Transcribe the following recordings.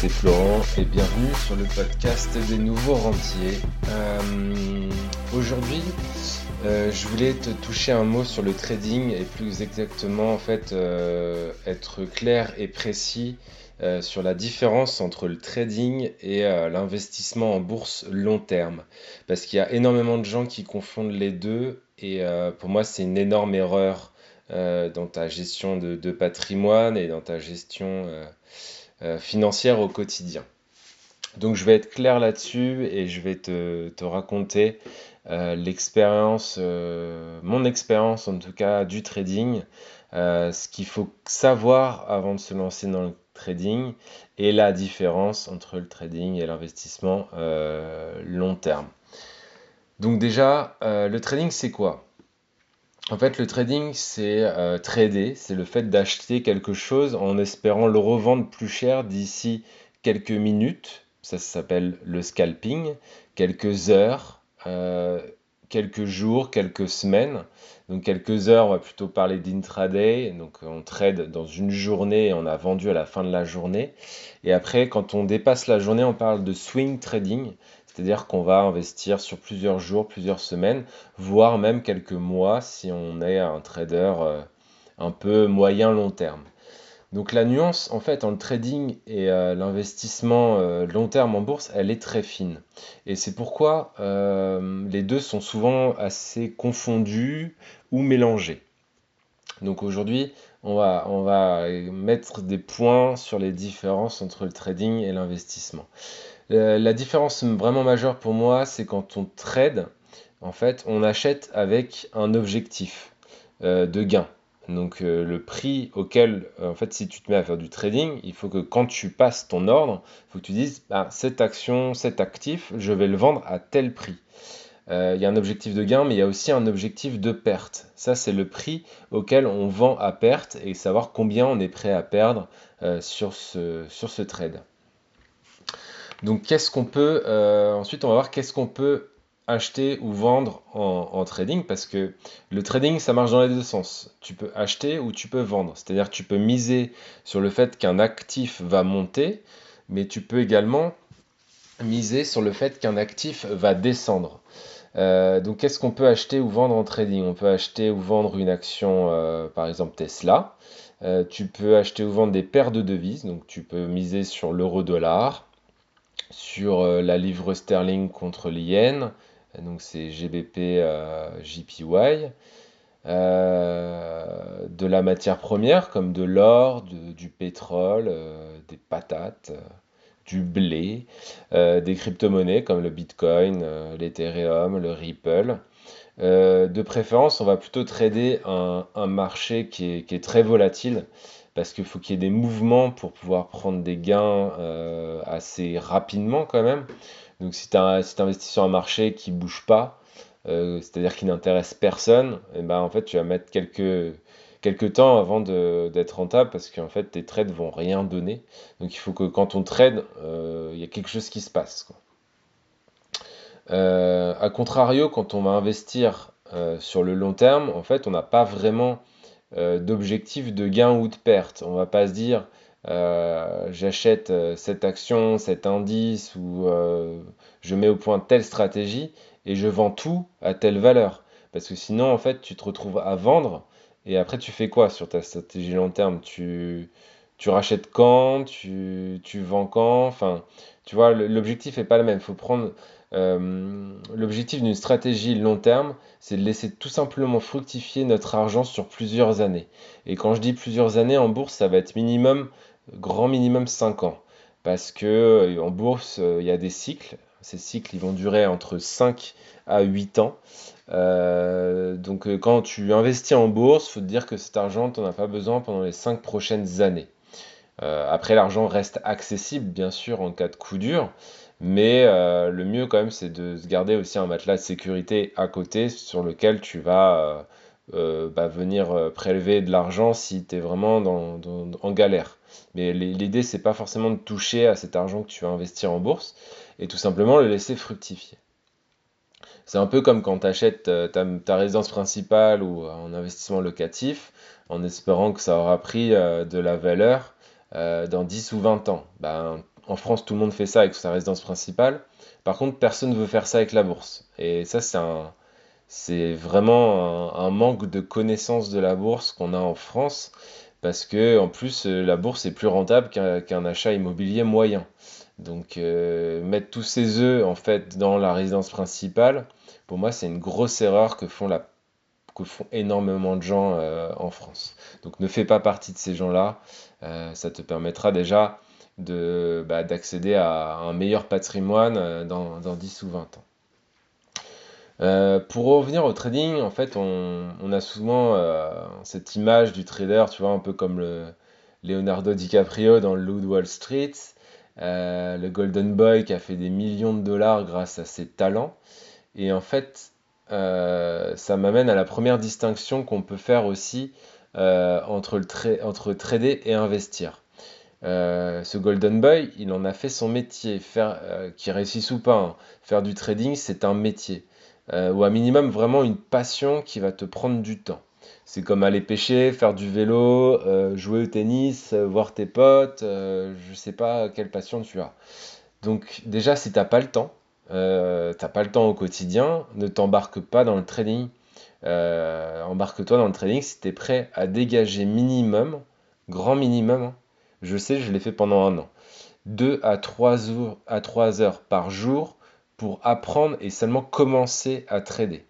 c'est Florent et bienvenue sur le podcast des nouveaux rentiers. Euh, aujourd'hui, euh, je voulais te toucher un mot sur le trading et plus exactement en fait euh, être clair et précis sur la différence entre le trading et l'investissement en bourse long terme. Parce qu'il y a énormément de gens qui confondent les deux et pour moi c'est une énorme erreur dans ta gestion de, patrimoine et dans ta gestion financière au quotidien. Donc je vais être clair là-dessus et je vais te, raconter euh, l'expérience, euh, mon expérience en tout cas du trading, ce qu'il faut savoir avant de se lancer dans le trading et la différence entre le trading et l'investissement long terme. Donc déjà, le trading c'est quoi? En fait, le trading, c'est euh, trader, c'est le fait d'acheter quelque chose en espérant le revendre plus cher d'ici quelques minutes. Ça, s'appelle le scalping, quelques heures, euh, quelques jours, quelques semaines. Donc quelques heures, on va plutôt parler d'intraday. Donc on trade dans une journée et on a vendu à la fin de la journée. Et après, quand on dépasse la journée, on parle de swing trading. C'est-à-dire qu'on va investir sur plusieurs jours, plusieurs semaines, voire même quelques mois si on est un trader euh, un peu moyen long terme. Donc la nuance en fait entre le trading et euh, l'investissement euh, long terme en bourse, elle est très fine. Et c'est pourquoi les deux sont souvent assez confondus ou mélangés. Donc aujourd'hui, on va mettre des points sur les différences entre le trading et l'investissement. Euh, la différence vraiment majeure pour moi, c'est quand on trade, en fait, on achète avec un objectif euh, de gain. Donc euh, le prix auquel, en fait, si tu te mets à faire du trading, il faut que quand tu passes ton ordre, il faut que tu dises, bah, cette action, cet actif, je vais le vendre à tel prix. Il y a un objectif de gain, mais il y a aussi un objectif de perte. Ça, c'est le prix auquel on vend à perte et savoir combien on est prêt à perdre sur ce trade. Donc qu'est-ce qu'on peut euh, ensuite on va voir qu'est-ce qu'on peut acheter ou vendre en, trading parce que le trading ça marche dans les deux sens. Tu peux acheter ou tu peux vendre. C'est-à-dire tu peux miser sur le fait qu'un actif va monter, mais tu peux également miser sur le fait qu'un actif va descendre. Euh, donc qu'est-ce qu'on peut acheter ou vendre en trading? On peut acheter ou vendre une action, euh, par exemple Tesla. tu peux acheter ou vendre des paires de devises, donc tu peux miser sur l'euro-dollar, sur euh, la livre sterling contre l'yen, donc c'est GBP euh, JPY. Euh, de la matière première comme de l'or, du pétrole, des patates, du blé, des crypto-monnaies comme le Bitcoin, l'Ethereum, le Ripple. De préférence, on va plutôt trader un, marché qui est, très volatile parce qu'il faut qu'il y ait des mouvements pour pouvoir prendre des gains euh, assez rapidement quand même. Donc si tu investis sur un marché qui ne bouge pas, euh, c'est-à-dire qui n'intéresse personne, eh ben en fait tu vas mettre quelques, temps avant d'être rentable parce qu'en fait tes trades vont rien donner. Donc il faut que quand on trade, euh, il y a quelque chose qui se passe. A contrario, quand on va investir sur le long terme, en fait on n'a pas vraiment euh, d'objectifs de gain ou de perte. On va pas se dire euh, j'achète euh, cette action, cet indice ou je mets au point telle stratégie et je vends tout à telle valeur. Parce que sinon, en fait, tu te retrouves à vendre et après, tu fais quoi sur ta stratégie long terme? Tu, tu rachètes quand? Tu, tu vends quand? Enfin, tu vois, l'objectif n'est pas le même. Il faut prendre euh, l'objectif d'une stratégie long terme, c'est de laisser tout simplement fructifier notre argent sur plusieurs années. Et quand je dis plusieurs années en bourse, ça va être minimum, grand minimum 5 ans. Parce que euh, en bourse, euh, il y a des cycles. Ces cycles, ils vont durer entre 5 à 8 ans. donc quand tu investis en bourse, il faut te dire que cet argent, tu n'en as pas besoin pendant les 5 prochaines années. après, l'argent reste accessible, bien sûr, en cas de coup dur. Mais euh, le mieux quand même, c'est de se garder aussi un matelas de sécurité à côté sur lequel tu vas euh, euh, bah, venir prélever de l'argent si tu es vraiment en galère. Mais l'idée, c'est pas forcément de toucher à cet argent que tu vas investir en bourse et tout simplement le laisser fructifier. C'est un peu comme quand tu achètes ta, ta, résidence principale ou un investissement locatif en espérant que ça aura pris de la valeur dans 10 ou 20 ans. Ben, en France, tout le monde fait ça avec sa résidence principale. Par contre, personne ne veut faire ça avec la bourse. Et ça, c'est vraiment un, manque de connaissance de la bourse qu'on a en France, parce que en plus, euh, la bourse est plus rentable qu'un achat immobilier moyen. Donc, euh, mettre tous ses œufs en fait dans la résidence principale, pour moi, c'est une grosse erreur que font énormément de gens euh, en France. Donc ne fais pas partie de ces gens-là. ça te permettra déjà de, bah, d'accéder à un meilleur patrimoine dans, dans 10 ou 20 ans. Euh, pour revenir au trading, en fait, on, a souvent euh, cette image du trader, tu vois, un peu comme le Leonardo DiCaprio dans Loup Wall Street, euh, le Golden Boy qui a fait des millions de dollars grâce à ses talents. Et en fait, ça m'amène à la première distinction qu'on peut faire aussi entre, le entre trader et investir. Ce Golden Boy, il en a fait son métier. Faire, qu'il réussisse ou pas, hein, faire du trading, c'est un métier. Euh, ou à minimum vraiment une passion qui va te prendre du temps. C'est comme aller pêcher, faire du vélo, euh, jouer au tennis, euh, voir tes potes, je sais pas quelle passion tu as. Donc déjà si t'as pas le temps, t'as pas le temps au quotidien, ne t'embarque pas dans le trading. Embarque-toi dans le trading si tu es prêt à dégager minimum, grand minimum, hein. Je sais, je l'ai fait pendant un an, 2 à 3 à 3 heures par jour pour apprendre et seulement commencer à trader.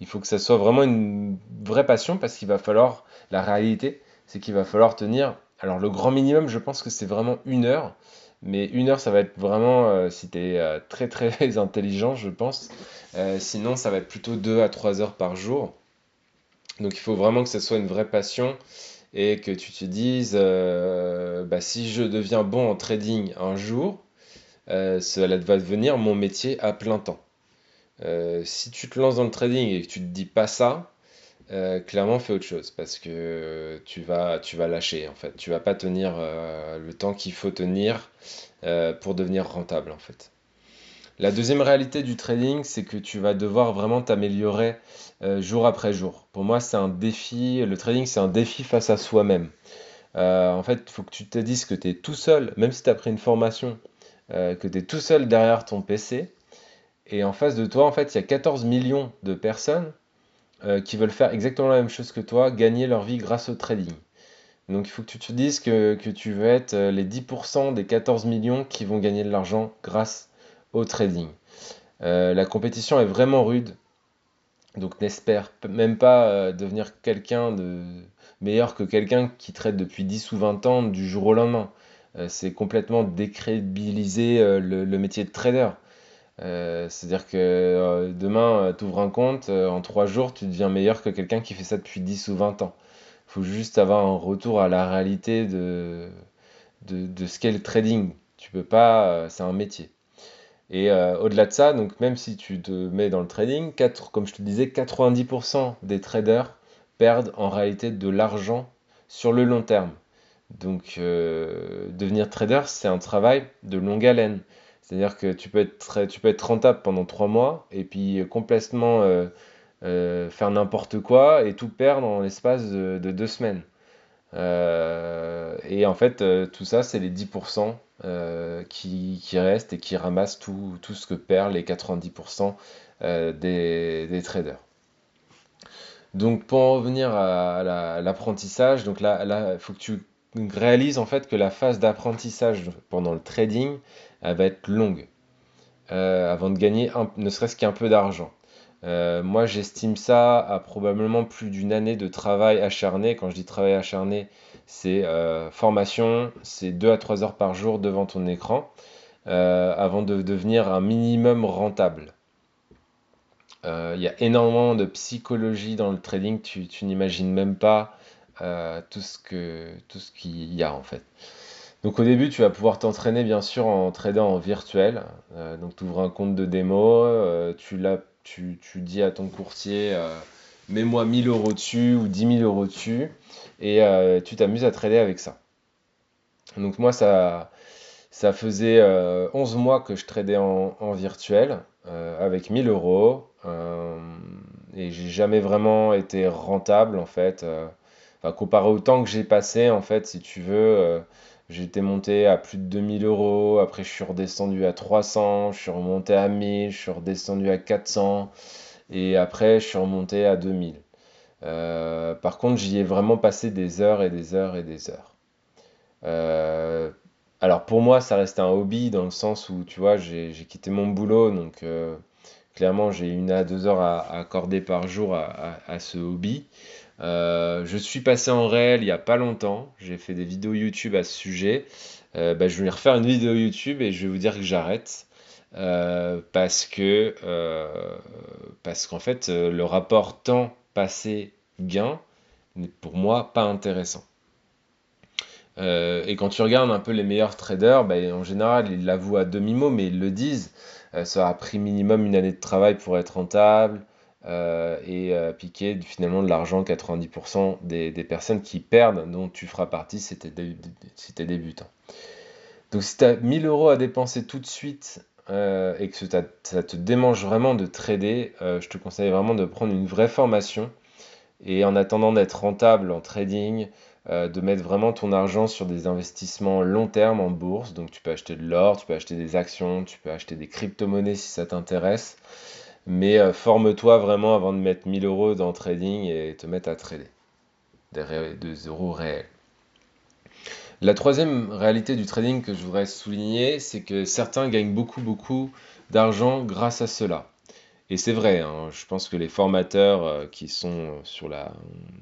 Il faut que ça soit vraiment une vraie passion parce qu'il va falloir, la réalité, c'est qu'il va falloir tenir, alors le grand minimum, je pense que c'est vraiment une heure, mais une heure, ça va être vraiment, euh, si tu es euh, très très intelligent, je pense, euh, sinon ça va être plutôt deux à trois heures par jour. Donc il faut vraiment que ce soit une vraie passion et que tu te dises, bah, si je deviens bon en trading un jour, euh, cela va devenir mon métier à plein temps. Euh, si tu te lances dans le trading et que tu te dis pas ça, euh, clairement fais autre chose parce que tu vas, tu vas lâcher en fait. Tu vas pas tenir le temps qu'il faut tenir pour devenir rentable en fait. La deuxième réalité du trading, c'est que tu vas devoir vraiment t'améliorer jour après jour. Pour moi, c'est un défi. Le trading, c'est un défi face à soi-même. en fait, il faut que tu te dises que tu es tout seul, même si tu as pris une formation, euh, que tu es tout seul derrière ton PC. Et en face de toi, en fait, il y a 14 millions de personnes euh, qui veulent faire exactement la même chose que toi, gagner leur vie grâce au trading. Donc il faut que tu te dises que, tu veux être euh, les 10% des 14 millions qui vont gagner de l'argent grâce trading. la compétition est vraiment rude. Donc n'espère même pas devenir quelqu'un de meilleur que quelqu'un qui trade depuis 10 ou 20 ans du jour au lendemain. Euh, c'est complètement décrédibiliser euh, le, métier de trader. Euh, c'est-à-dire que demain, tu ouvres un compte, en trois jours, tu deviens meilleur que quelqu'un qui fait ça depuis 10 ou 20 ans. Faut juste avoir un retour à la réalité de, de, ce qu'est le trading. Tu peux pas, c'est un métier. Et au-delà de ça, donc même si tu te mets dans le trading, 4, comme je te disais, 90% des traders perdent en réalité de l'argent sur le long terme. Donc, euh, devenir trader, c'est un travail de longue haleine. C'est-à-dire que tu peux, être, tu peux être rentable pendant trois mois et puis complètement euh, euh, faire n'importe quoi et tout perdre en l'espace de, deux semaines. Et en fait, tout ça, c'est les 10% qui, qui, restent et qui ramassent tout, tout ce que perdent les 90% des, traders. Donc, pour en revenir à, l'apprentissage, donc là, il faut que tu réalise en fait que la phase d'apprentissage pendant le trading va être longue euh, avant de gagner ne serait-ce qu'un peu d'argent. Euh, moi j'estime ça à probablement plus d'une année de travail acharné. Quand je dis travail acharné, c'est euh, formation, c'est 2 à 3 heures par jour devant ton écran avant de devenir un minimum rentable. Il y a énormément de psychologie dans le trading, tu, tu n'imagines même pas tout ce qu'il y a en fait. Donc au début, tu vas pouvoir t'entraîner bien sûr en tradant en virtuel. Euh, donc tu ouvres un compte de démo, euh, tu, tu, tu, dis à ton courtier euh, mets-moi 1000 euros dessus ou 10 000 euros dessus et tu t'amuses à trader avec ça. Donc moi, ça, ça faisait 11 mois que je tradais en, virtuel avec 1000 euros et j'ai jamais vraiment été rentable en fait comparé au temps que j'ai passé, en fait, si tu veux, euh, J'étais monté à plus de 2000 euros, après je suis redescendu à 300, je suis remonté à 1000, je suis redescendu à 400, et après je suis remonté à 2000. Euh, par contre, j'y ai vraiment passé des heures et des heures et des heures. Euh, alors pour moi, ça reste un hobby dans le sens où, tu vois, j'ai quitté mon boulot, donc euh, clairement, j'ai une à deux heures à, accorder par jour à, ce hobby. Je suis passé en réel il n'y a pas longtemps, j'ai fait des vidéos YouTube à ce sujet. Bah, je vais refaire une vidéo YouTube et je vais vous dire que j'arrête. parce que parce qu'en fait le rapport temps passé gain n'est pour moi pas intéressant. Euh, et quand tu regardes un peu les meilleurs traders, ben, en général, ils l'avouent à demi-mot, mais ils le disent. Euh, ça a pris minimum une année de travail pour être rentable euh, et piquer finalement de l'argent 90% des, personnes qui perdent, dont tu feras partie si tu es, débutant. Donc si tu as 1000 euros à dépenser tout de suite et que ça, te démange vraiment de trader, je te conseille vraiment de prendre une vraie formation. Et en attendant d'être rentable en trading, euh, de mettre vraiment ton argent sur des investissements long terme en bourse. Donc tu peux acheter de l'or, tu peux acheter des actions, tu peux acheter des crypto-monnaies si ça t'intéresse. Mais euh, forme-toi vraiment avant de mettre 1000 euros dans le trading et te mettre à trader des, euros réels. La troisième réalité du trading que je voudrais souligner, c'est que certains gagnent beaucoup beaucoup d'argent grâce à cela. Et c'est vrai, hein, je pense que les formateurs euh, qui sont sur la,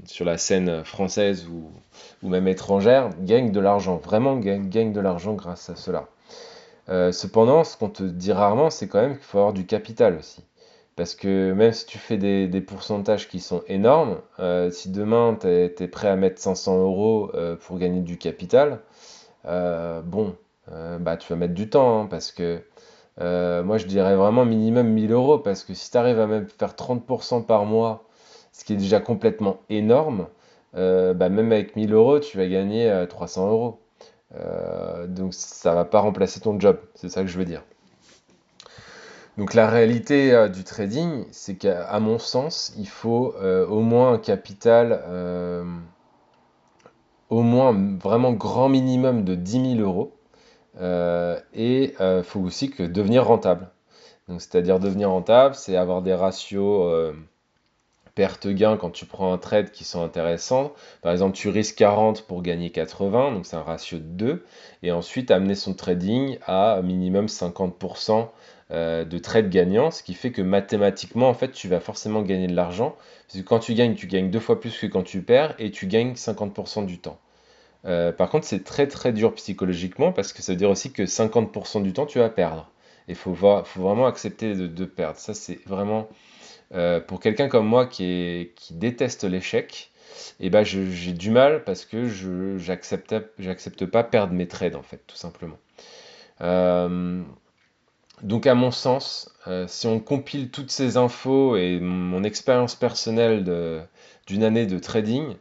sur la scène française ou, ou même étrangère gagnent de l'argent, vraiment gagnent, de l'argent grâce à cela. Euh, cependant, ce qu'on te dit rarement, c'est quand même qu'il faut avoir du capital aussi. Parce que même si tu fais des, des pourcentages qui sont énormes, euh, si demain tu es, prêt à mettre 500 euros pour gagner du capital, bon, bah, tu vas mettre du temps, hein, parce que euh, moi, je dirais vraiment minimum 1000 euros parce que si tu arrives à même faire 30% par mois, ce qui est déjà complètement énorme, euh, bah, même avec 1000 euros, tu vas gagner 300 euh, euros. donc ça va pas remplacer ton job, c'est ça que je veux dire. Donc la réalité du trading, c'est qu'à mon sens, il faut au moins un capital, au moins vraiment grand minimum de 10 000 euros. Euh, et il euh, faut aussi que devenir rentable. Donc, c'est-à-dire devenir rentable, c'est avoir des ratios euh, perte-gain quand tu prends un trade qui sont intéressants. Par exemple, tu risques 40 pour gagner 80, donc c'est un ratio de 2. Et ensuite, amener son trading à minimum 50% de trade gagnant, ce qui fait que mathématiquement, en fait, tu vas forcément gagner de l'argent. Parce que quand tu gagnes, tu gagnes deux fois plus que quand tu perds et tu gagnes 50% du temps. Euh, par contre, c'est très très dur psychologiquement parce que ça veut dire aussi que 50% du temps, tu vas perdre. Il faut, vraiment accepter de, perdre. Ça, c'est vraiment euh, pour quelqu'un comme moi qui, déteste l'échec. Et eh ben, j'ai du mal parce que je j'accepte pas perdre mes trades en fait, tout simplement. Euh, donc à mon sens, si on compile toutes ces infos et mon expérience personnelle d'une année de trading,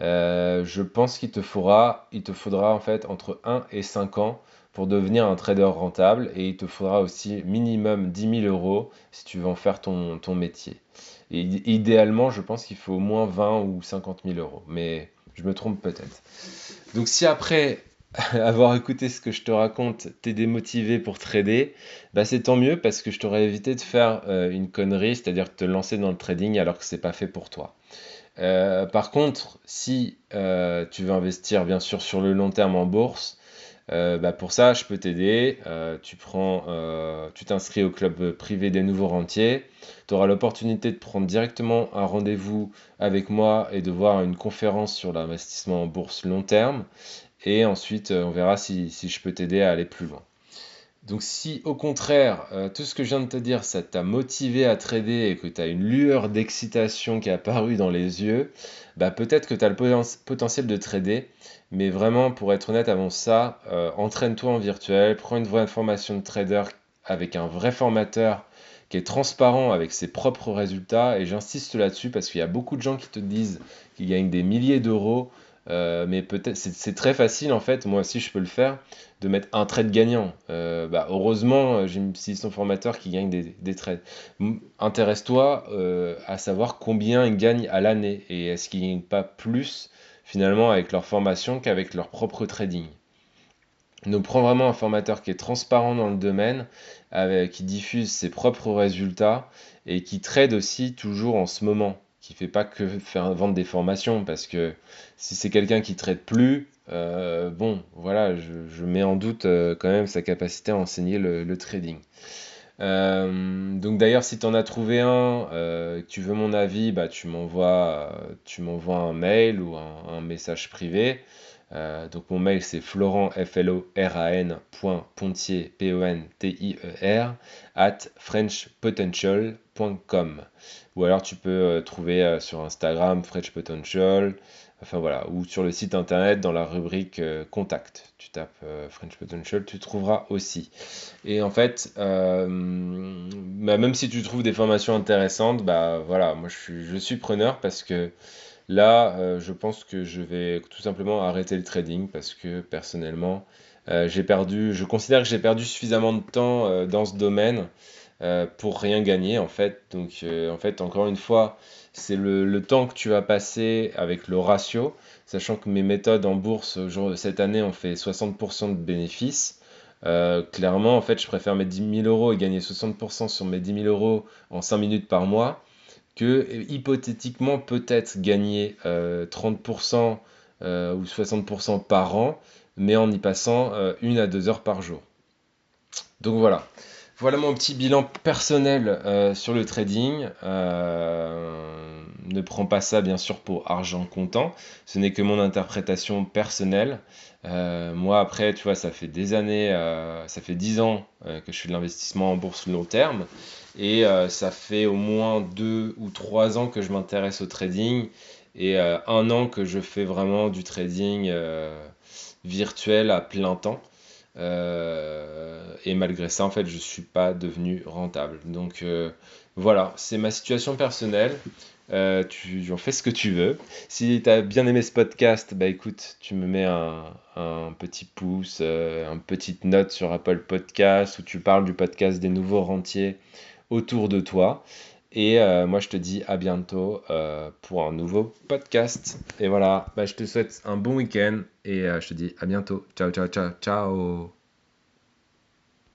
euh, je pense qu'il te faudra, il te faudra en fait entre 1 et 5 ans pour devenir un trader rentable et il te faudra aussi minimum 10 000 euros si tu veux en faire ton, ton métier. Et idéalement, je pense qu'il faut au moins 20 ou 50 000 euros, mais je me trompe peut-être. Donc si après avoir écouté ce que je te raconte, t'es démotivé pour trader, bah c'est tant mieux parce que je t'aurais évité de faire euh, une connerie, c'est-à-dire te lancer dans le trading alors que c'est pas fait pour toi. Euh, par contre, si euh, tu veux investir bien sûr sur le long terme en bourse, bah, pour ça, je peux t'aider. tu tu t'inscris au club privé des nouveaux rentiers. Tu auras l'opportunité de prendre directement un rendez-vous avec moi et de voir une conférence sur l'investissement en bourse long terme. Et ensuite, on verra si je peux t'aider à aller plus loin. Donc si au contraire, euh, tout ce que je viens de te dire, ça t'a motivé à trader et que tu as une lueur d'excitation qui est apparue dans les yeux, bah peut-être que tu as le potentiel de trader. Mais vraiment, pour être honnête avant ça, euh, entraîne-toi en virtuel, prends une vraie formation de trader avec un vrai formateur qui est transparent avec ses propres résultats. Et j'insiste là-dessus parce qu'il y a beaucoup de gens qui te disent qu'ils gagnent des milliers d'euros euh, mais peut-être c'est très facile en fait, moi aussi je peux le faire, de mettre un trade gagnant. Euh, bah, heureusement, euh, j'ai une son formateur qui gagne des, des trades. Intéresse-toi à savoir combien ils gagnent à l'année et est-ce qu'ils gagnent pas plus finalement avec leur formation qu'avec leur propre trading. Donc prends vraiment un formateur qui est transparent dans le domaine, qui diffuse ses propres résultats et qui trade aussi toujours en ce moment, qui fait pas que faire vendre des formations, parce que si c'est quelqu'un qui trade plus, euh, bon, voilà, je, mets en doute euh, quand même sa capacité à enseigner le, trading. Euh, donc d'ailleurs, si tu en as trouvé un, tu veux mon avis, bah, tu m'envoies un mail ou un message privé. Euh, donc mon mail c'est florent f l o r a n pontier p o n t i e r at frenchpotential.com ou alors tu peux euh, trouver euh, sur Instagram French Potential enfin voilà ou sur le site internet dans la rubrique contact. Tu tapes French Potential tu trouveras aussi. Et en fait bah, même si tu trouves des formations intéressantes bah voilà moi je suis, je suis preneur parce que Là, euh, je pense que je vais tout simplement arrêter le trading parce que personnellement, euh, j'ai perdu, je considère que j'ai perdu suffisamment de temps euh, dans ce domaine pour rien gagner en fait. Donc en fait, encore une fois, c'est le, temps que tu vas passer avec le ratio, sachant que mes méthodes en bourse cette année ont fait 60% de bénéfices. clairement, en fait, je préfère mettre 10 000 euros et gagner 60% sur mes 10 000 euros en 5 minutes par mois que hypothétiquement peut-être gagner 30% euh, euh, ou 60% par an, mais en y passant euh, une à deux heures par jour. Donc voilà. Voilà mon petit bilan personnel sur le trading. ne prends pas ça bien sûr pour argent comptant. Ce n'est que mon interprétation personnelle. moi après, tu vois, ça fait des années, ça fait 10 ans que je fais de l'investissement en bourse long terme. Et euh, ça fait au moins deux ou trois ans que je m'intéresse au trading et euh, un an que je fais vraiment du trading euh, virtuel à plein temps. Et malgré ça, en fait, je ne suis pas devenu rentable. Donc voilà, c'est ma situation personnelle. tu en fais ce que tu veux. Si tu as bien aimé ce podcast, bah écoute, tu me mets un, un petit pouce, une petite note sur Apple Podcast où tu parles du podcast des nouveaux rentiers autour de toi. Et euh, moi, je te dis à bientôt euh, pour un nouveau podcast. Et voilà, bah, je te souhaite un bon week-end et euh, je te dis à bientôt. Ciao, ciao, ciao, ciao.